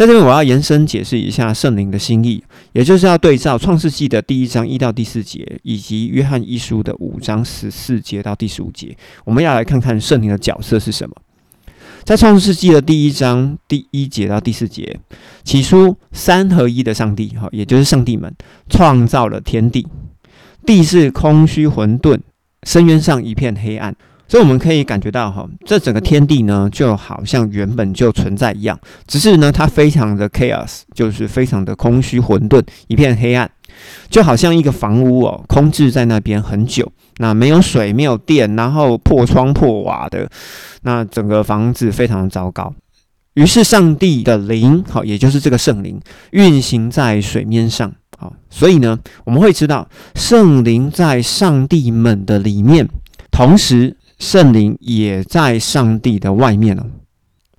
在这边我要延伸解释一下圣灵的心意，也就是要对照创世纪的第一章一到第四节，以及约翰一书的五章十四节到第十五节，我们要来看看圣灵的角色是什么。在创世纪的第一章第一节到第四节，起初三合一的上帝，哈，也就是上帝们创造了天地，地是空虚混沌，深渊上一片黑暗。所以我们可以感觉到，哈，这整个天地呢，就好像原本就存在一样，只是呢，它非常的 chaos，就是非常的空虚混沌，一片黑暗，就好像一个房屋哦，空置在那边很久，那没有水，没有电，然后破窗破瓦的，那整个房子非常的糟糕。于是上帝的灵，好，也就是这个圣灵，运行在水面上，好，所以呢，我们会知道圣灵在上帝们的里面，同时。圣灵也在上帝的外面哦，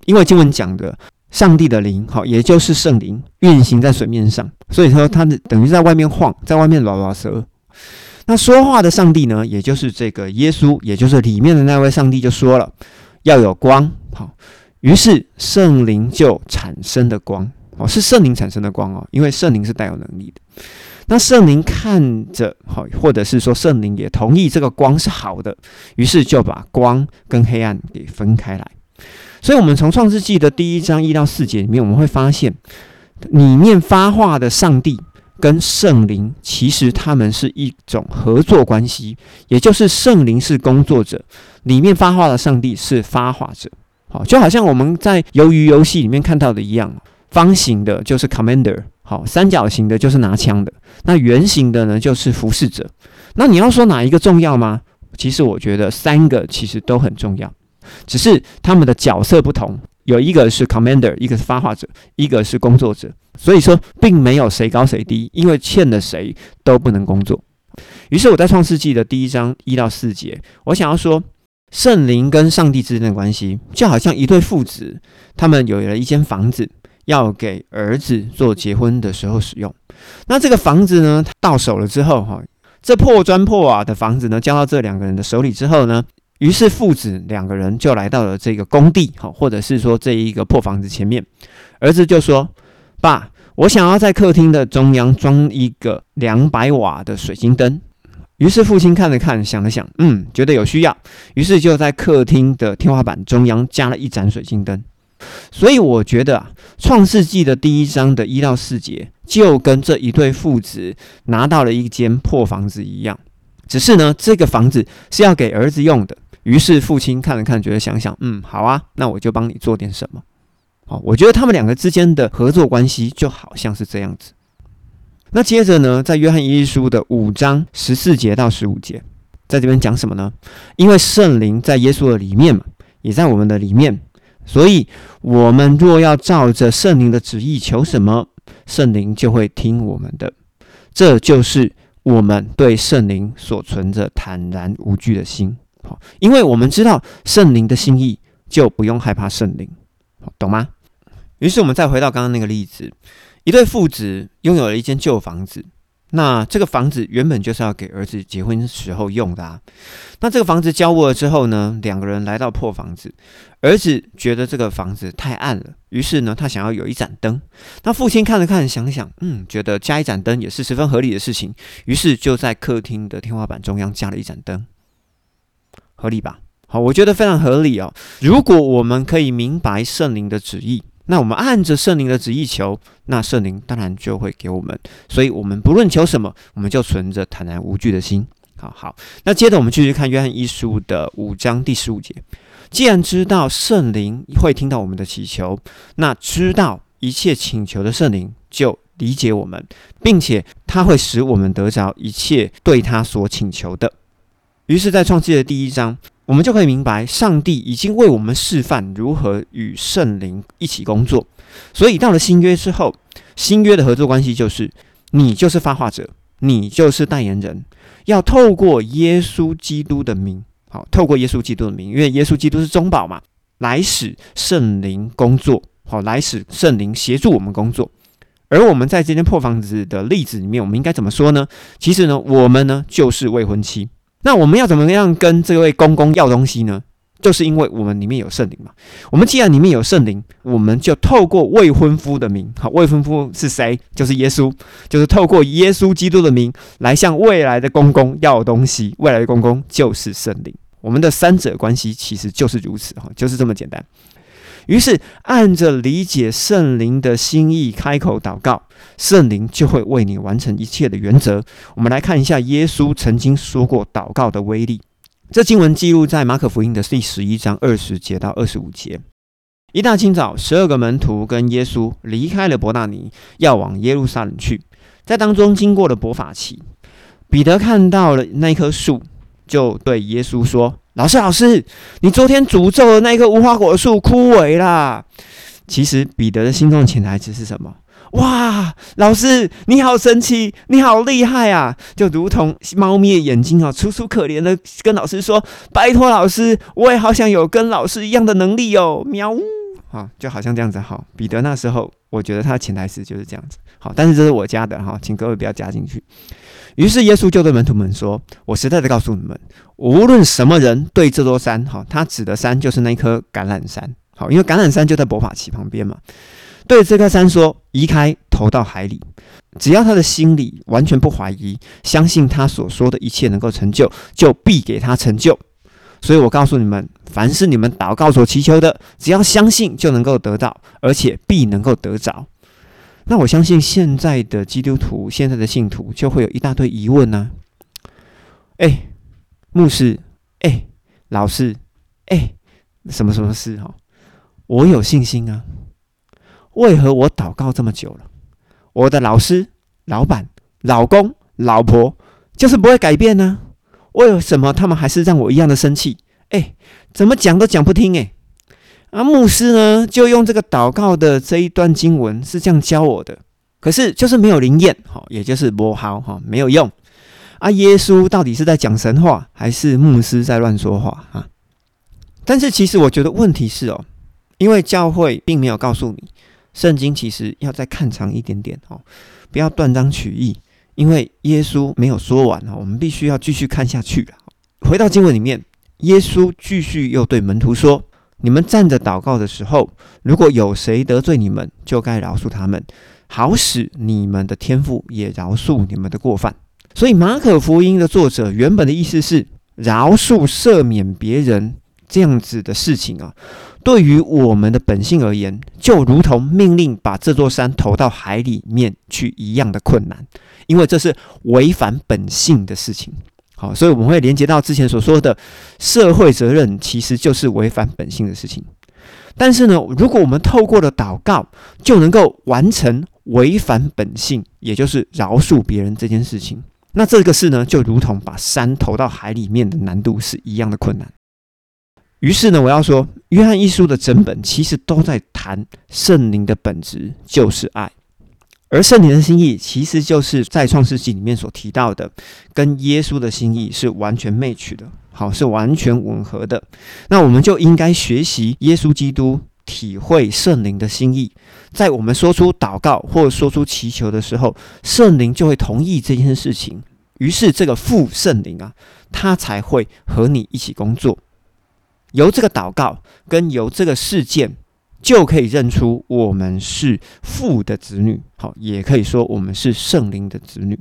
因为经文讲的上帝的灵，好，也就是圣灵运行在水面上，所以说他等于在外面晃，在外面拉拉蛇。那说话的上帝呢，也就是这个耶稣，也就是里面的那位上帝就说了要有光，好，于是圣灵就产生的光，哦，是圣灵产生的光哦，因为圣灵是带有能力的。那圣灵看着好，或者是说圣灵也同意这个光是好的，于是就把光跟黑暗给分开来。所以，我们从创世纪的第一章一到四节里面，我们会发现里面发话的上帝跟圣灵其实他们是一种合作关系，也就是圣灵是工作者，里面发话的上帝是发话者。好，就好像我们在鱿鱼游戏里面看到的一样，方形的就是 commander。好，三角形的就是拿枪的，那圆形的呢就是服侍者。那你要说哪一个重要吗？其实我觉得三个其实都很重要，只是他们的角色不同。有一个是 commander，一个是发话者，一个是工作者。所以说，并没有谁高谁低，因为欠了谁都不能工作。于是我在创世纪的第一章一到四节，我想要说，圣灵跟上帝之间的关系，就好像一对父子，他们有了一间房子。要给儿子做结婚的时候使用。那这个房子呢，到手了之后，哈，这破砖破瓦的房子呢，交到这两个人的手里之后呢，于是父子两个人就来到了这个工地，哈，或者是说这一个破房子前面。儿子就说：“爸，我想要在客厅的中央装一个两百瓦的水晶灯。”于是父亲看了看，想了想，嗯，觉得有需要，于是就在客厅的天花板中央加了一盏水晶灯。所以我觉得啊，《创世纪》的第一章的一到四节，就跟这一对父子拿到了一间破房子一样。只是呢，这个房子是要给儿子用的。于是父亲看了看，觉得想想，嗯，好啊，那我就帮你做点什么。好，我觉得他们两个之间的合作关系就好像是这样子。那接着呢，在约翰一书的五章十四节到十五节，在这边讲什么呢？因为圣灵在耶稣的里面嘛，也在我们的里面。所以，我们若要照着圣灵的旨意求什么，圣灵就会听我们的。这就是我们对圣灵所存着坦然无惧的心。好，因为我们知道圣灵的心意，就不用害怕圣灵。懂吗？于是我们再回到刚刚那个例子，一对父子拥有了一间旧房子。那这个房子原本就是要给儿子结婚时候用的啊。那这个房子交屋了之后呢，两个人来到破房子，儿子觉得这个房子太暗了，于是呢，他想要有一盏灯。那父亲看了看，想想，嗯，觉得加一盏灯也是十分合理的事情，于是就在客厅的天花板中央加了一盏灯，合理吧？好，我觉得非常合理哦。如果我们可以明白圣灵的旨意。那我们按着圣灵的旨意求，那圣灵当然就会给我们。所以，我们不论求什么，我们就存着坦然无惧的心。好好，那接着我们继续看约翰一书的五章第十五节。既然知道圣灵会听到我们的祈求，那知道一切请求的圣灵就理解我们，并且他会使我们得着一切对他所请求的。于是，在创世的第一章。我们就可以明白，上帝已经为我们示范如何与圣灵一起工作。所以到了新约之后，新约的合作关系就是：你就是发话者，你就是代言人，要透过耶稣基督的名，好，透过耶稣基督的名，因为耶稣基督是中保嘛，来使圣灵工作，好，来使圣灵协助我们工作。而我们在这间破房子的例子里面，我们应该怎么说呢？其实呢，我们呢就是未婚妻。那我们要怎么样跟这位公公要东西呢？就是因为我们里面有圣灵嘛。我们既然里面有圣灵，我们就透过未婚夫的名，好，未婚夫是谁？就是耶稣，就是透过耶稣基督的名来向未来的公公要东西。未来的公公就是圣灵。我们的三者关系其实就是如此，哈，就是这么简单。于是按着理解圣灵的心意开口祷告，圣灵就会为你完成一切的原则。我们来看一下耶稣曾经说过祷告的威力。这经文记录在马可福音的第十一章二十节到二十五节。一大清早，十二个门徒跟耶稣离开了伯纳尼，要往耶路撒冷去。在当中经过了伯法奇，彼得看到了那棵树，就对耶稣说：“老师，老师，你昨天诅咒的那棵无花果树枯萎啦！”其实彼得的心中潜台词是什么？哇，老师你好神奇，你好厉害啊！就如同猫咪的眼睛啊，楚楚可怜的跟老师说：“拜托老师，我也好想有跟老师一样的能力哦。”喵呜，好，就好像这样子。哈，彼得那时候，我觉得他的潜台词就是这样子。好，但是这是我加的哈，请各位不要加进去。于是耶稣就对门徒们说：“我实在的告诉你们，无论什么人对这座山，哈，他指的山就是那一棵橄榄山。好，因为橄榄山就在伯法奇旁边嘛。”对这棵山说：“移开，投到海里。只要他的心里完全不怀疑，相信他所说的一切能够成就，就必给他成就。所以我告诉你们，凡是你们祷告所祈求的，只要相信，就能够得到，而且必能够得着。那我相信现在的基督徒，现在的信徒，就会有一大堆疑问呢。哎，牧师，哎，老师，哎，什么什么事？哈，我有信心啊。”为何我祷告这么久了，我的老师、老板、老公、老婆就是不会改变呢？为什么他们还是让我一样的生气？哎，怎么讲都讲不听哎！啊，牧师呢就用这个祷告的这一段经文是这样教我的，可是就是没有灵验，哈，也就是不好哈，没有用。啊，耶稣到底是在讲神话，还是牧师在乱说话啊？但是其实我觉得问题是哦，因为教会并没有告诉你。圣经其实要再看长一点点哦，不要断章取义，因为耶稣没有说完哦，我们必须要继续看下去。回到经文里面，耶稣继续又对门徒说：“你们站着祷告的时候，如果有谁得罪你们，就该饶恕他们，好使你们的天父也饶恕你们的过犯。”所以马可福音的作者原本的意思是饶恕、赦免别人这样子的事情啊。对于我们的本性而言，就如同命令把这座山投到海里面去一样的困难，因为这是违反本性的事情。好，所以我们会连接到之前所说的社会责任，其实就是违反本性的事情。但是呢，如果我们透过了祷告，就能够完成违反本性，也就是饶恕别人这件事情，那这个事呢，就如同把山投到海里面的难度是一样的困难。于是呢，我要说，约翰一书的整本其实都在谈圣灵的本质就是爱，而圣灵的心意其实就是在创世纪里面所提到的，跟耶稣的心意是完全 match 的，好，是完全吻合的。那我们就应该学习耶稣基督，体会圣灵的心意，在我们说出祷告或说出祈求的时候，圣灵就会同意这件事情，于是这个父圣灵啊，他才会和你一起工作。由这个祷告跟由这个事件，就可以认出我们是父的子女，好，也可以说我们是圣灵的子女。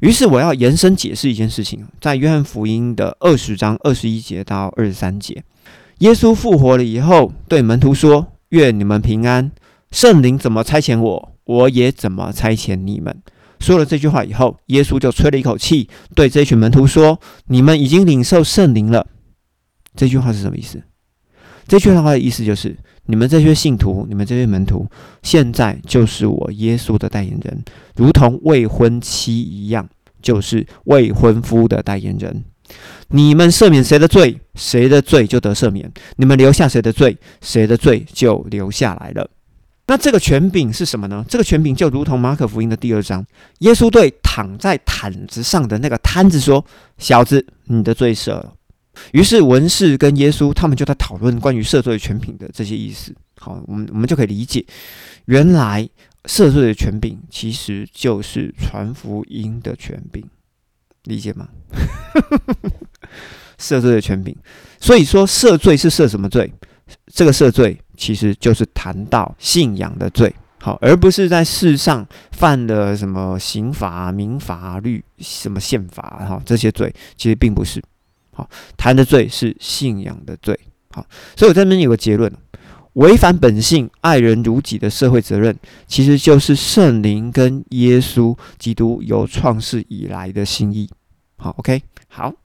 于是我要延伸解释一件事情，在约翰福音的二十章二十一节到二十三节，耶稣复活了以后，对门徒说：“愿你们平安。圣灵怎么差遣我，我也怎么差遣你们。”说了这句话以后，耶稣就吹了一口气，对这群门徒说：“你们已经领受圣灵了。”这句话是什么意思？这句话的意思就是：你们这些信徒，你们这些门徒，现在就是我耶稣的代言人，如同未婚妻一样，就是未婚夫的代言人。你们赦免谁的罪，谁的罪就得赦免；你们留下谁的罪，谁的罪就留下来了。那这个权柄是什么呢？这个权柄就如同马可福音的第二章，耶稣对躺在毯子上的那个摊子说：“小子，你的罪赦了。”于是文士跟耶稣他们就在讨论关于赦罪权柄的这些意思。好，我们我们就可以理解，原来赦罪的权柄其实就是传福音的权柄，理解吗？赦罪的权柄。所以说，赦罪是赦什么罪？这个赦罪其实就是谈到信仰的罪，好，而不是在世上犯的什么刑法、民法律、什么宪法哈这些罪，其实并不是。好，谈的罪是信仰的罪。好，所以我这边有个结论：违反本性、爱人如己的社会责任，其实就是圣灵跟耶稣基督由创世以来的心意。好，OK，好。